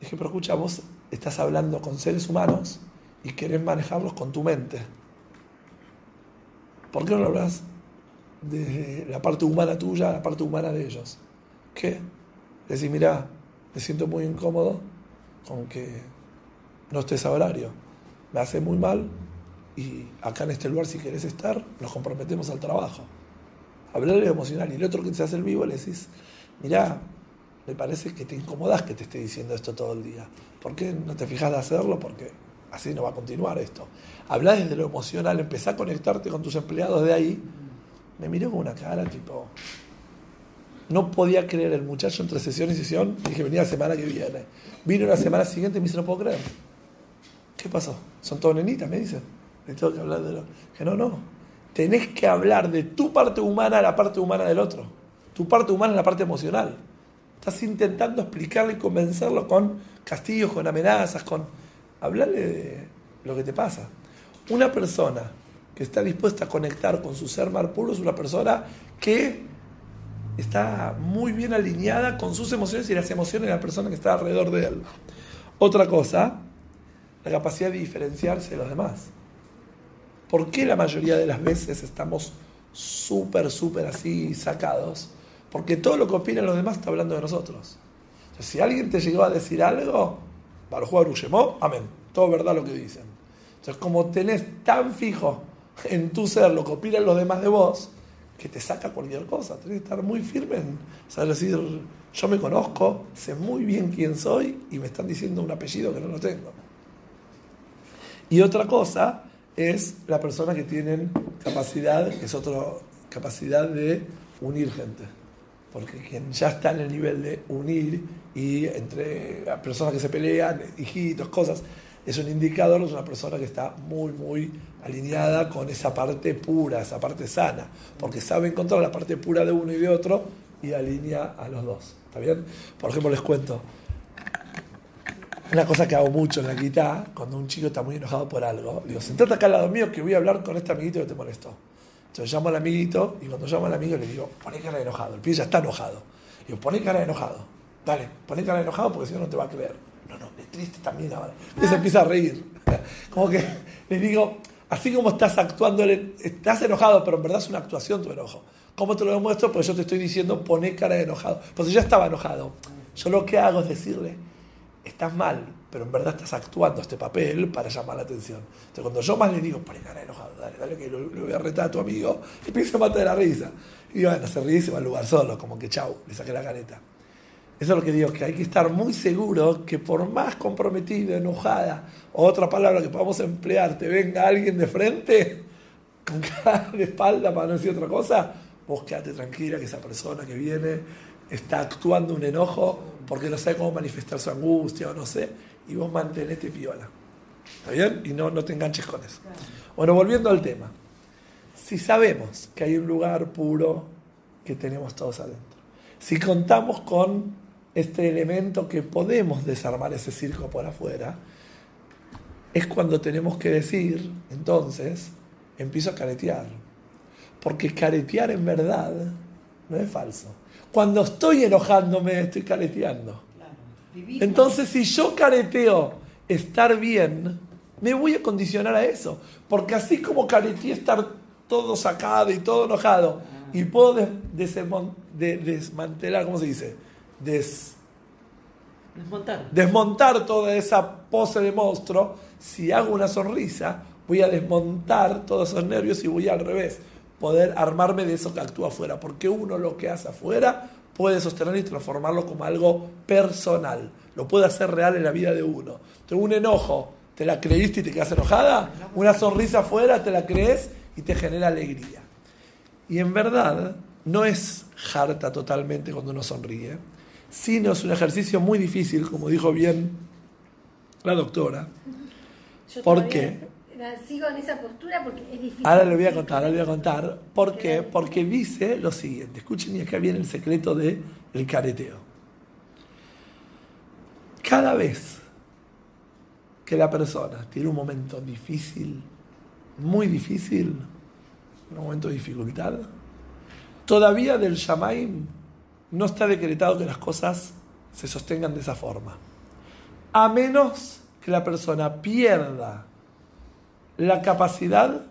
[SPEAKER 1] Dije, pero escucha, vos estás hablando con seres humanos y querés manejarlos con tu mente. ¿Por qué no lo hablas de la parte humana tuya a la parte humana de ellos? ¿Qué? Decir, mira, me siento muy incómodo con que no estés a horario. Me hace muy mal y acá en este lugar si querés estar, nos comprometemos al trabajo. Hablarle emocional. Y el otro que te hace el vivo le decís, mira, me parece que te incomodas que te esté diciendo esto todo el día. ¿Por qué no te fijas de hacerlo? Porque así no va a continuar esto. Habla desde lo emocional, empezá a conectarte con tus empleados de ahí. Me miró con una cara tipo. No podía creer el muchacho entre sesión y sesión. Dije, venía la semana que viene. Vino la semana siguiente y me dice, no puedo creer. ¿Qué pasó? Son todos nenitas, me dicen. Le tengo que hablar de lo. Que no, no. Tenés que hablar de tu parte humana a la parte humana del otro. Tu parte humana a la parte emocional. Estás intentando explicarle y convencerlo con castigos, con amenazas, con hablarle de lo que te pasa. Una persona que está dispuesta a conectar con su ser mar puro es una persona que está muy bien alineada con sus emociones y las emociones de la persona que está alrededor de él. Otra cosa, la capacidad de diferenciarse de los demás. ¿Por qué la mayoría de las veces estamos súper, súper así sacados? Porque todo lo que opinan los demás está hablando de nosotros. si alguien te llegó a decir algo, Baruj Ushemó, amén. Todo verdad lo que dicen. Entonces, como tenés tan fijo en tu ser lo que opinan los demás de vos, que te saca cualquier cosa. Tenés que estar muy firme en saber decir, yo me conozco, sé muy bien quién soy y me están diciendo un apellido que no lo tengo. Y otra cosa es la persona que tienen capacidad, que es otra capacidad de unir gente. Porque quien ya está en el nivel de unir y entre personas que se pelean, hijitos, cosas, es un indicador, es una persona que está muy, muy alineada con esa parte pura, esa parte sana, porque sabe encontrar la parte pura de uno y de otro y alinea a los dos. ¿Está bien? Por ejemplo, les cuento. Una cosa que hago mucho en la guitarra, cuando un chico está muy enojado por algo, digo, sentate acá al lado mío que voy a hablar con este amiguito que te molestó. Entonces llamo al amiguito y cuando llamo al amigo le digo, poné cara de enojado. El pibe ya está enojado. Digo, poné cara de enojado. Dale, poné cara de enojado porque si no, no te va a creer. No, no, es triste también ahora. Y se empieza a reír. Como que le digo, así como estás actuando, estás enojado, pero en verdad es una actuación tu enojo. ¿Cómo te lo demuestro? Pues yo te estoy diciendo, poné cara de enojado. Pues ya estaba enojado. Yo lo que hago es decirle, estás mal, pero en verdad estás actuando este papel para llamar la atención. Entonces, cuando yo más le digo, poné cara de enojado, dale, dale, que lo, voy a retar a tu amigo, empieza a matar la risa. Y bueno, se ríe y se va al lugar solo, como que chau, le saqué la careta. Eso es lo que digo, que hay que estar muy seguro que por más comprometido, enojada, o otra palabra que podamos emplear, te venga alguien de frente, con cara de espalda para no decir otra cosa, vos quédate tranquila que esa persona que viene está actuando un enojo porque no sabe cómo manifestar su angustia o no sé, y vos mantenete piola. ¿Está bien? Y no, no te enganches con eso. Bueno, volviendo al tema. Si sabemos que hay un lugar puro que tenemos todos adentro, si contamos con este elemento que podemos desarmar ese circo por afuera, es cuando tenemos que decir, entonces, empiezo a caretear. Porque caretear en verdad no es falso. Cuando estoy enojándome, estoy careteando. Entonces, si yo careteo estar bien, me voy a condicionar a eso. Porque así como careteé estar todo sacado y todo enojado, y puedo desmantelar, ¿cómo se dice? Des,
[SPEAKER 6] Desmontar.
[SPEAKER 1] desmontar toda esa pose de monstruo, si hago una sonrisa, voy a desmontar todos esos nervios y voy al revés, poder armarme de eso que actúa afuera, porque uno lo que hace afuera puede sostener y transformarlo como algo personal, lo puede hacer real en la vida de uno. Entonces, un enojo, ¿te la creíste y te quedas enojada? Una sonrisa afuera, te la crees y te genera alegría. Y en verdad, no es harta totalmente cuando uno sonríe, sino es un ejercicio muy difícil, como dijo bien la doctora.
[SPEAKER 5] Yo
[SPEAKER 1] ¿Por qué?
[SPEAKER 5] Sigo en esa postura porque es difícil.
[SPEAKER 1] Ahora le voy a contar, ahora le voy a contar. ¿Por qué? Porque dice lo siguiente. Escuchen, y acá viene el secreto del el careteo. Cada vez que la persona tiene un momento difícil, muy difícil, un momento de dificultad, todavía del Shamaim no está decretado que las cosas se sostengan de esa forma. A menos que la persona pierda la capacidad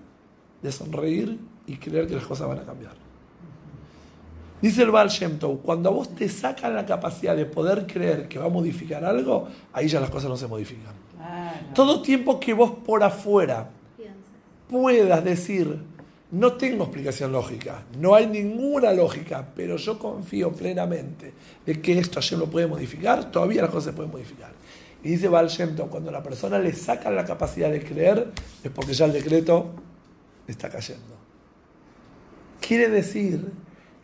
[SPEAKER 1] de sonreír y creer que las cosas van a cambiar. Dice el Baal Shem Tov, cuando a vos te sacan la capacidad de poder creer que va a modificar algo, ahí ya las cosas no se modifican.
[SPEAKER 6] Claro.
[SPEAKER 1] Todo tiempo que vos por afuera puedas decir, no tengo explicación lógica, no hay ninguna lógica, pero yo confío plenamente de que esto ayer lo puede modificar, todavía las cosas se pueden modificar. Y dice Baal cuando la persona le sacan la capacidad de creer, es porque ya el decreto está cayendo. Quiere decir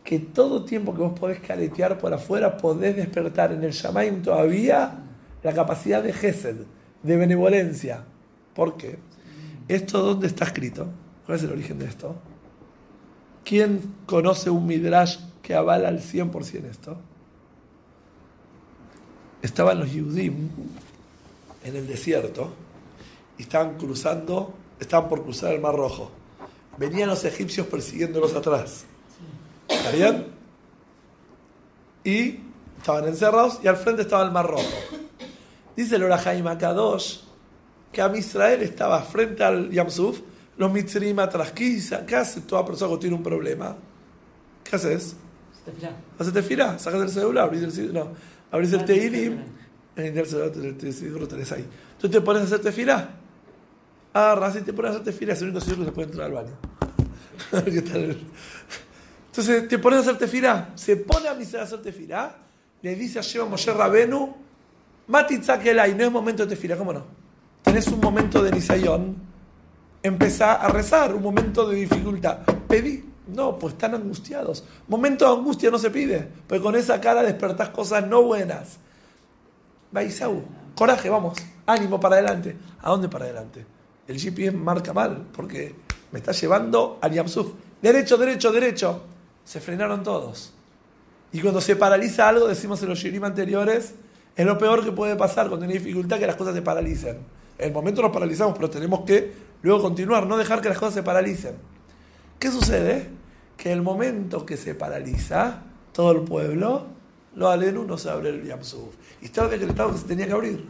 [SPEAKER 1] que todo tiempo que vos podés caretear por afuera, podés despertar en el Shamaim todavía la capacidad de Gesed, de benevolencia. ¿Por qué? ¿Esto dónde está escrito? ¿Cuál es el origen de esto? ¿Quién conoce un Midrash que avala al 100% esto? Estaban los Yudim en el desierto y estaban cruzando, estaban por cruzar el Mar Rojo. Venían los egipcios persiguiéndolos atrás. ¿Está bien? Y estaban encerrados y al frente estaba el Mar Rojo. Dice el Orahaim Akadosh que a Israel estaba frente al Yamsuf, los Mitzrim atrás. ¿Qué? ¿Qué hace toda persona que tiene un problema? ¿Qué haces? ¿Haces tefilá? Sacas el celular, abrís el, ci- no, abrís el Teilim, en el celular te- tenés ahí. Tú te pones a hacer tefilá. Agarras y te pones a hacer tefilá, es el único sitio que se puede entrar al baño. En el- Entonces te pones a hacer tefilá, se pone a Misrael a hacer tefilá, le dice a Sheva Moshe Rabenu, Matitzakela, no es momento de tefilá, ¿cómo no? Tenés un momento de nisayón, empezá a rezar, un momento de dificultad. Pedí, no, pues están angustiados. Momento de angustia no se pide, porque con esa cara despertás cosas no buenas. Baisau, coraje, vamos, ánimo para adelante. ¿A dónde para adelante? El GPS marca mal, porque me está llevando al Yamsuf. Derecho, derecho, derecho. Se frenaron todos. Y cuando se paraliza algo, decimos en los shirim anteriores, es lo peor que puede pasar cuando hay dificultad que las cosas se paralicen. En el momento nos paralizamos, pero tenemos que luego continuar, no dejar que las cosas se paralicen. ¿Qué sucede? Que el momento que se paraliza todo el pueblo, lo alenu no se abre el Yamsuf. Y está decretado que se tenía que abrir.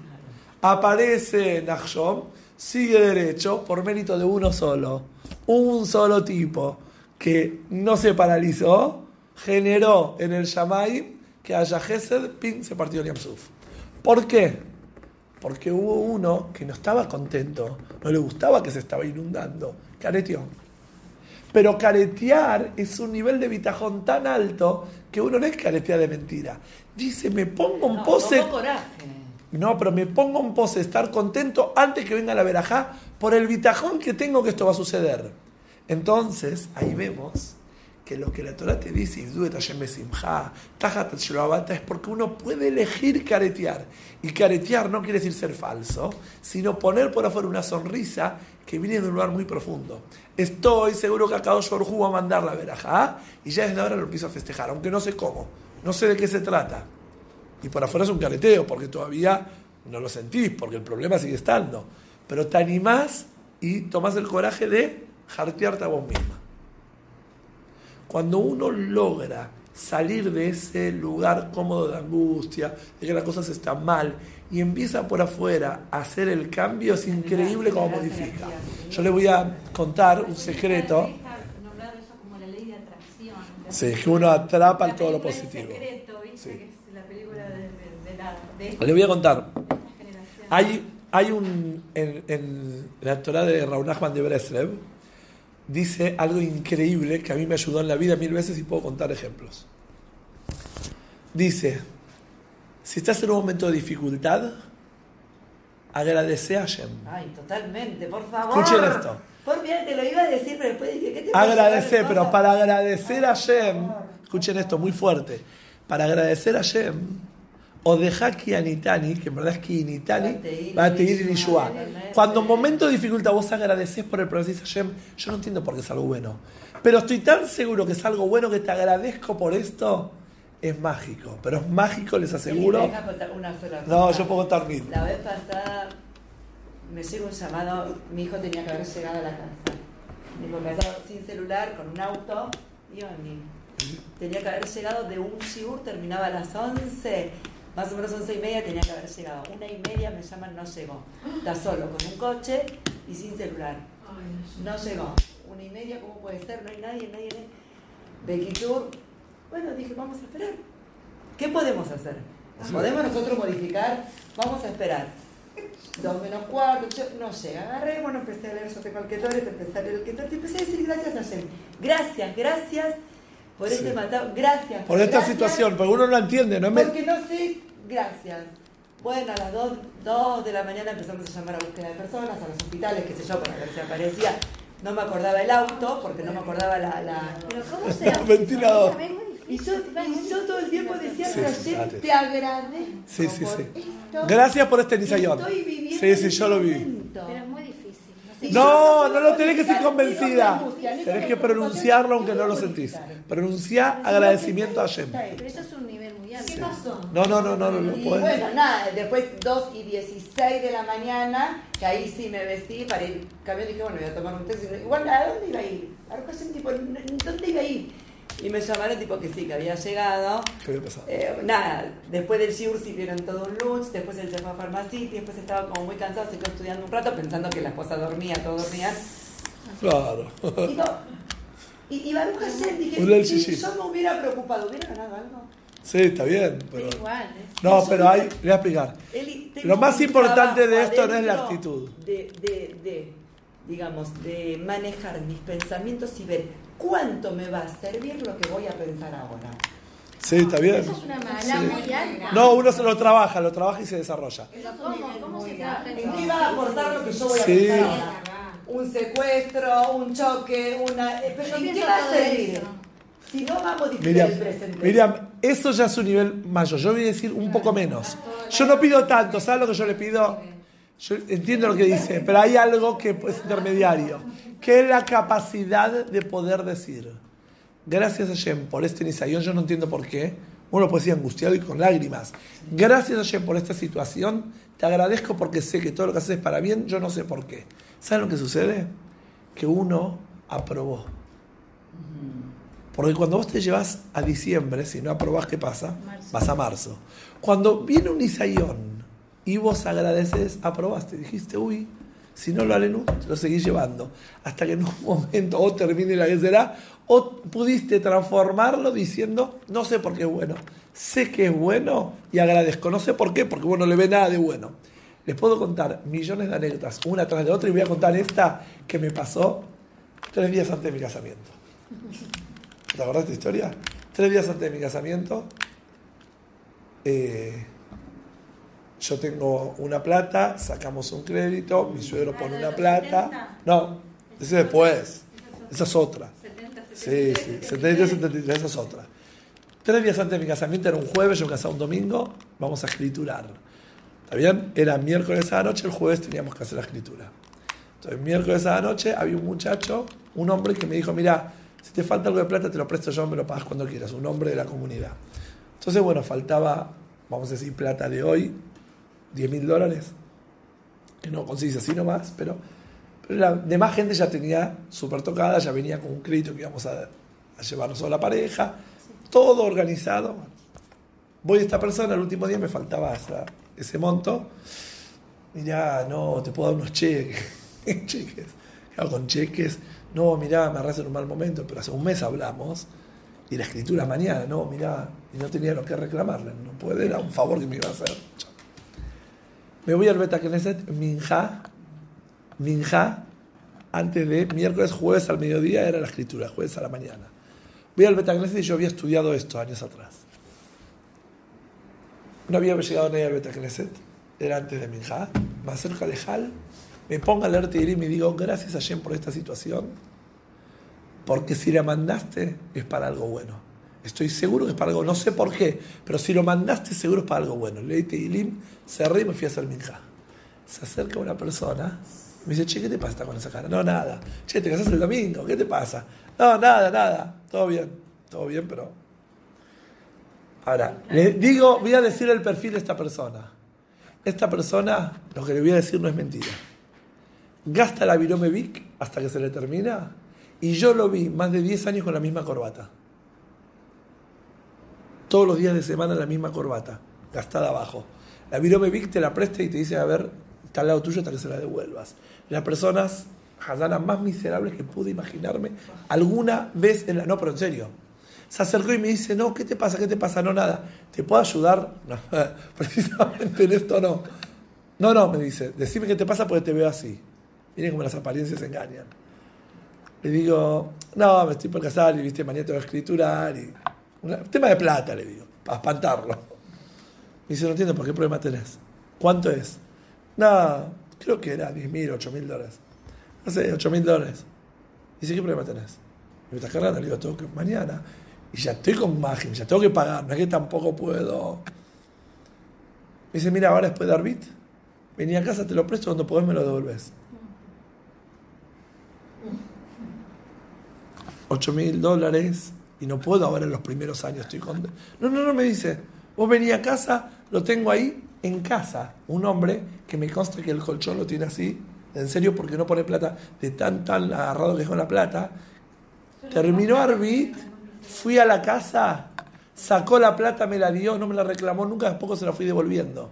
[SPEAKER 1] Aparece Nachshon, sigue derecho por mérito de uno solo. Un solo tipo que no se paralizó, generó en el Shamaim que haya Gesed, pin, se partió el Yamsuf. ¿Por qué? Porque hubo uno que no estaba contento, no le gustaba que se estaba inundando, careteó. Pero caretear es un nivel de bitajón tan alto que uno no es caretear de mentira. Dice, me pongo en
[SPEAKER 6] No,
[SPEAKER 1] pose.
[SPEAKER 6] coraje.
[SPEAKER 1] No, pero me pongo en pose, estar contento antes que venga la verajá por el bitajón que tengo que esto va a suceder. Entonces, ahí vemos lo que la Torah te dice, es porque uno puede elegir caretear. Y caretear no quiere decir ser falso, sino poner por afuera una sonrisa que viene de un lugar muy profundo. Estoy seguro que Akadosh Baruj Hu va a mandar la verajá y ya desde ahora lo empiezo a festejar, aunque no sé cómo, no sé de qué se trata. Y por afuera es un careteo, porque todavía no lo sentís, porque el problema sigue estando. Pero te animás y tomás el coraje de jartearte a vos misma. Cuando uno logra salir de ese lugar cómodo de angustia, de que las cosas están mal, y empieza por afuera a hacer el cambio, es increíble cómo modifica. Yo le voy a contar un secreto. Sí, que uno atrapa todo lo positivo. Le voy a contar. Hay, hay un. En, en la Torah de Raúl Nachman de Breslev, dice algo increíble que a mí me ayudó en la vida mil veces y puedo contar ejemplos. Dice: Si estás en un momento de dificultad, agradece a Hashem.
[SPEAKER 6] Ay, totalmente, por favor.
[SPEAKER 1] Escuchen esto.
[SPEAKER 6] Por bien, te lo iba a decir, pero después dije, ¿qué te?
[SPEAKER 1] Agradecer, pero para agradecer a Hashem, escuchen esto muy fuerte, para agradecer a Hashem, o deja que Anitani, que en verdad es que Initani, va a tener Yeshua. Cuando en momento de dificultad vos agradeces por el proceso de Hashem, yo no entiendo por qué es algo bueno, pero estoy tan seguro que es algo bueno que te agradezco por esto, es mágico, pero es mágico, les aseguro.
[SPEAKER 6] Una sola.
[SPEAKER 1] No, yo puedo contar mil.
[SPEAKER 6] La vez pasada me llegó un llamado, mi hijo tenía que haber llegado a la casa. Mi hijo casado sin celular, con un auto, y yo ni. Tenía que haber llegado de un shiur, terminaba a las 11, más o menos 11 y media tenía que haber llegado. Una y media me llaman, no llegó. Está solo, con un coche y sin celular. No llegó. Una y media, ¿cómo puede ser? No hay nadie, nadie. nadie. Bequitur, bueno, dije, vamos a esperar. ¿Qué podemos hacer? ¿Podemos nosotros modificar? Vamos a esperar. Dos menos cuarto, yo- no llega. Agarré, bueno, empecé a leer yo tengo el empecé a leer el y empecé a decir gracias a Hashem. Gracias, gracias por
[SPEAKER 1] Sí.
[SPEAKER 6] este matado. Gracias.
[SPEAKER 1] Por esta
[SPEAKER 6] gracias,
[SPEAKER 1] situación, porque uno no entiende, no me...
[SPEAKER 6] Porque no sé, gracias. Bueno, a las 2, de la mañana empezamos a llamar a búsqueda de personas, a los hospitales, qué sé yo, para ver si aparecía. No me acordaba el auto, porque no me acordaba la... la-
[SPEAKER 5] Pero ¿cómo se hace?
[SPEAKER 1] Ventilador.
[SPEAKER 6] Y, yo, y yo todo el tiempo decía,
[SPEAKER 1] Sí,
[SPEAKER 6] pero te agradezco
[SPEAKER 1] Sí, sí,
[SPEAKER 6] por
[SPEAKER 1] sí.
[SPEAKER 6] esto
[SPEAKER 1] Gracias por este
[SPEAKER 6] que
[SPEAKER 1] nisayón.
[SPEAKER 6] estoy viviendo
[SPEAKER 1] Sí, sí,
[SPEAKER 6] en
[SPEAKER 1] yo
[SPEAKER 6] este
[SPEAKER 1] lo vi.
[SPEAKER 5] Pero es muy. No
[SPEAKER 1] No, lo tenés que ser convencida. Tenés que pronunciarlo aunque no lo sentís. Pronunciá agradecimiento a Hashem.
[SPEAKER 5] Pero eso es un nivel muy alto.
[SPEAKER 3] ¿Qué pasó?
[SPEAKER 1] No, no, no, no, no,
[SPEAKER 6] bueno, nada, después 2 y 16 de la mañana, que ahí sí me vestí para ir cambiando y dije, bueno, voy a tomar un taxi. Igual, ¿a dónde iba a ir? A tipo, ¿dónde iba a ir? Y me llamaron, tipo, que sí, que había llegado.
[SPEAKER 1] ¿Qué había pasado?
[SPEAKER 6] Eh, nada, después del shiur sirvieron todo un lunch, después él se fue a Pharmacity, después estaba como muy cansado, se quedó estudiando un rato pensando que la esposa dormía, todos dormían.
[SPEAKER 1] Claro.
[SPEAKER 6] Digo, y, y Baruch Hashem, dije,
[SPEAKER 1] shishi.
[SPEAKER 6] yo me hubiera preocupado, ¿hubiera ganado algo?
[SPEAKER 1] Sí, está bien, pero...
[SPEAKER 5] Igual. ¿eh?
[SPEAKER 1] No, pero hay, le voy a explicar.
[SPEAKER 6] Eli,
[SPEAKER 1] Lo más importante de esto no es la actitud.
[SPEAKER 6] De, de, de, digamos, de manejar mis pensamientos y ver cuánto me va a servir lo que voy a pensar ahora.
[SPEAKER 1] Sí, está bien.
[SPEAKER 5] Eso es una mala muy alta.
[SPEAKER 1] No, uno se lo trabaja, lo trabaja y se desarrolla.
[SPEAKER 5] Pero ¿cómo, cómo se trabaja
[SPEAKER 6] ¿En qué va a aportar lo que yo voy a
[SPEAKER 1] Sí.
[SPEAKER 6] pensar ahora? Un secuestro, un choque, una... eh, Pero ¿en qué va a servir? Si no va a modificar
[SPEAKER 1] Miriam,
[SPEAKER 6] el presente.
[SPEAKER 1] Miriam, eso ya es un nivel mayor. Yo voy a decir un poco menos. Yo no pido tanto, ¿sabes lo que yo le pido? Yo entiendo lo que dice, pero hay algo que es intermediario, que es la capacidad de poder decir, gracias a Shem por este nisayón, yo no entiendo por qué, uno puede decir angustiado y con lágrimas, gracias a Shem por esta situación, te agradezco porque sé que todo lo que haces es para bien, yo no sé por qué. ¿Sabes lo que sucede? Que uno aprobó. Porque cuando vos te llevas a diciembre, si no aprobás, ¿qué pasa?
[SPEAKER 5] Marzo.
[SPEAKER 1] Vas a marzo. Cuando viene un Isayón y vos agradeces, aprobaste, dijiste, uy, si no lo alenu, te lo seguís llevando. Hasta que en un momento o termine la que será, o pudiste transformarlo diciendo, no sé por qué es bueno, sé que es bueno y agradezco. No sé por qué, porque vos no le ve nada de bueno. Les puedo contar millones de anécdotas, una tras de otra, y voy a contar esta que me pasó tres días antes de mi casamiento. ¿Te acordás de esta historia? Tres días antes de mi casamiento, eh, yo tengo una plata, sacamos un crédito, mi suegro pone una plata. No, ese después. Esa es otra. Sí, sí, 73, 73, esa es otra. Tres días antes de mi casamiento, era un jueves, yo me casaba un domingo, vamos a escriturar. ¿Está bien? Era miércoles a la noche, el jueves teníamos que hacer la escritura. Entonces, miércoles a la noche había un muchacho, un hombre que me dijo, mira, si te falta algo de plata, te lo presto yo, me lo pagas cuando quieras, un hombre de la comunidad. Entonces, bueno, faltaba, vamos a decir, plata de hoy, 10 mil dólares, que no conseguís así nomás, pero, pero la demás gente ya tenía súper tocada, ya venía con un crédito que íbamos a, a llevarnos a la pareja, todo organizado. Voy a esta persona, el último día me faltaba ese monto, mirá, no, te puedo dar unos cheques, cheques, ¿qué hago con cheques? No, mirá, me arrasa en un mal momento, pero hace un mes hablamos. Y la escritura mañana, no, mirá, y no tenía lo que reclamarle, no puede, era un favor que me iba a hacer. Me voy al Beta Knesset, Minja, Minja, antes de miércoles, jueves al mediodía era la escritura, jueves a la mañana. Voy al Beta Knesset y yo había estudiado esto años atrás. No había llegado nadie al Beta Knesset, era antes de Minja, me acerco al Ejal, me pongo a leer Tehilim y digo, gracias a Shem por esta situación, porque si la mandaste es para algo bueno. Estoy seguro que es para algo, no sé por qué, pero si lo mandaste seguro es para algo bueno. Leí Tehilim, cerré y me fui a hacer Minja. Se acerca una persona me dice, che, ¿qué te pasa con esa cara? No, nada. Che, ¿te casas el domingo? ¿Qué te pasa? No, nada, nada. Todo bien, todo bien, pero... Ahora, le digo, voy a decir el perfil de esta persona. Esta persona, lo que le voy a decir no es mentira. Gasta la Virome Vic hasta que se le termina y yo lo vi más de 10 años con la misma corbata. Todos los días de semana la misma corbata, gastada abajo. La Virome Vic te la presta y te dice, a ver, está al lado tuyo hasta que se la devuelvas. Las personas hazanas más miserables que pude imaginarme alguna vez en la... No, pero en serio. Se acercó y me dice, no, ¿qué te pasa? ¿Qué te pasa? No, nada. ¿Te puedo ayudar? No, precisamente en esto no. No, no, me dice, decime qué te pasa porque te veo así. Miren cómo las apariencias engañan. Le digo, no, me estoy por casar y viste, mañana tengo que escriturar. Y... Un tema de plata, le digo, para espantarlo. Me dice, no entiendo por qué problema tenés. ¿Cuánto es? No, creo que era 10 mil, 8 mil dólares. No sé, 8 mil dólares. Dice, ¿qué problema tenés? Me estás cargando, le digo, tengo que mañana. Y ya estoy con margen, ya tengo que pagar, no es que tampoco puedo. Me dice, mira, ahora después de Arbit, vení a casa, te lo presto, cuando podés me lo devolves. 8 mil dólares y no puedo ahora en los primeros años, estoy con... No, no, no, me dice, vos vení a casa, lo tengo ahí en casa. Un hombre que me consta que el colchón lo tiene así, en serio, porque no pone plata, de tan, tan agarrado que es con la plata. Terminó Arbit, fui a la casa, sacó la plata, me la dio, no me la reclamó nunca, después se la fui devolviendo.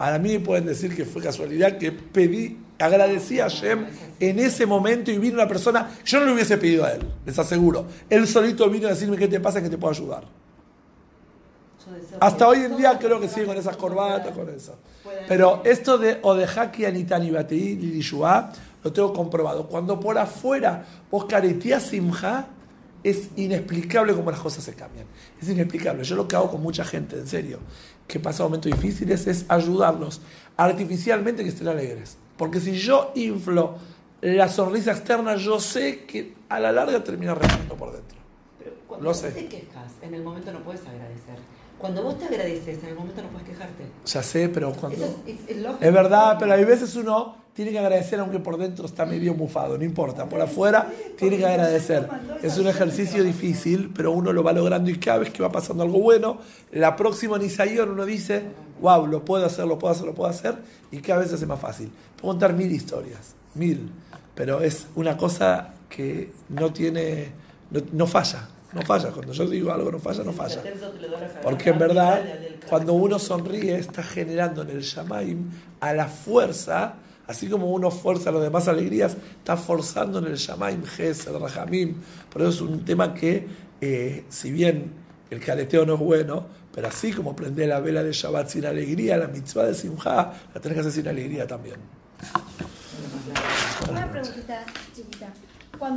[SPEAKER 1] A mí me pueden decir que fue casualidad que pedí, agradecí a Shem en ese momento y vino una persona, yo no le hubiese pedido a él, les aseguro. Él solito vino a decirme qué te pasa, que te puedo ayudar. Hasta hoy en día creo que sigue con esas corbatas, con eso. Pero esto de Odehaki Anitani Batei Lilishua lo tengo comprobado. Cuando por afuera vos careteás Simha, es inexplicable cómo las cosas se cambian. Es inexplicable. Yo lo que hago con mucha gente, en serio, que pasa momentos difíciles, es ayudarlos artificialmente que estén alegres. Porque si yo inflo la sonrisa externa, yo sé que a la larga termina remando por dentro.
[SPEAKER 4] Pero cuando
[SPEAKER 1] Lo sé.
[SPEAKER 4] te quejas, en el momento no puedes agradecer. Cuando vos te agradeces, en el momento no puedes quejarte.
[SPEAKER 1] Ya sé, pero cuando...
[SPEAKER 4] Eso es, es-. Es
[SPEAKER 1] verdad, pero hay veces uno tiene que agradecer aunque por dentro está medio mufado, no importa, por afuera tiene que agradecer. Es un ejercicio difícil, pero uno lo va logrando y cada vez que va pasando algo bueno, la próxima Nisayón uno dice, wow, lo puedo hacer, lo puedo hacer, lo puedo hacer, y cada vez hace más fácil. Puedo contar mil historias, mil, pero es una cosa que no tiene, no, no falla, no falla. Cuando yo digo algo no falla, no falla. Porque en verdad, cuando uno sonríe, está generando en el Shamaim a la fuerza, así como uno fuerza las demás alegrías, está forzando en el Shamaim Gesed, Rahamim. Por eso es un tema que, eh, si bien el careteo no es bueno, pero así como prender la vela de Shabbat sin alegría, la mitzvah de Simha, la tenés que hacer sin alegría también.
[SPEAKER 5] Una preguntita chiquita.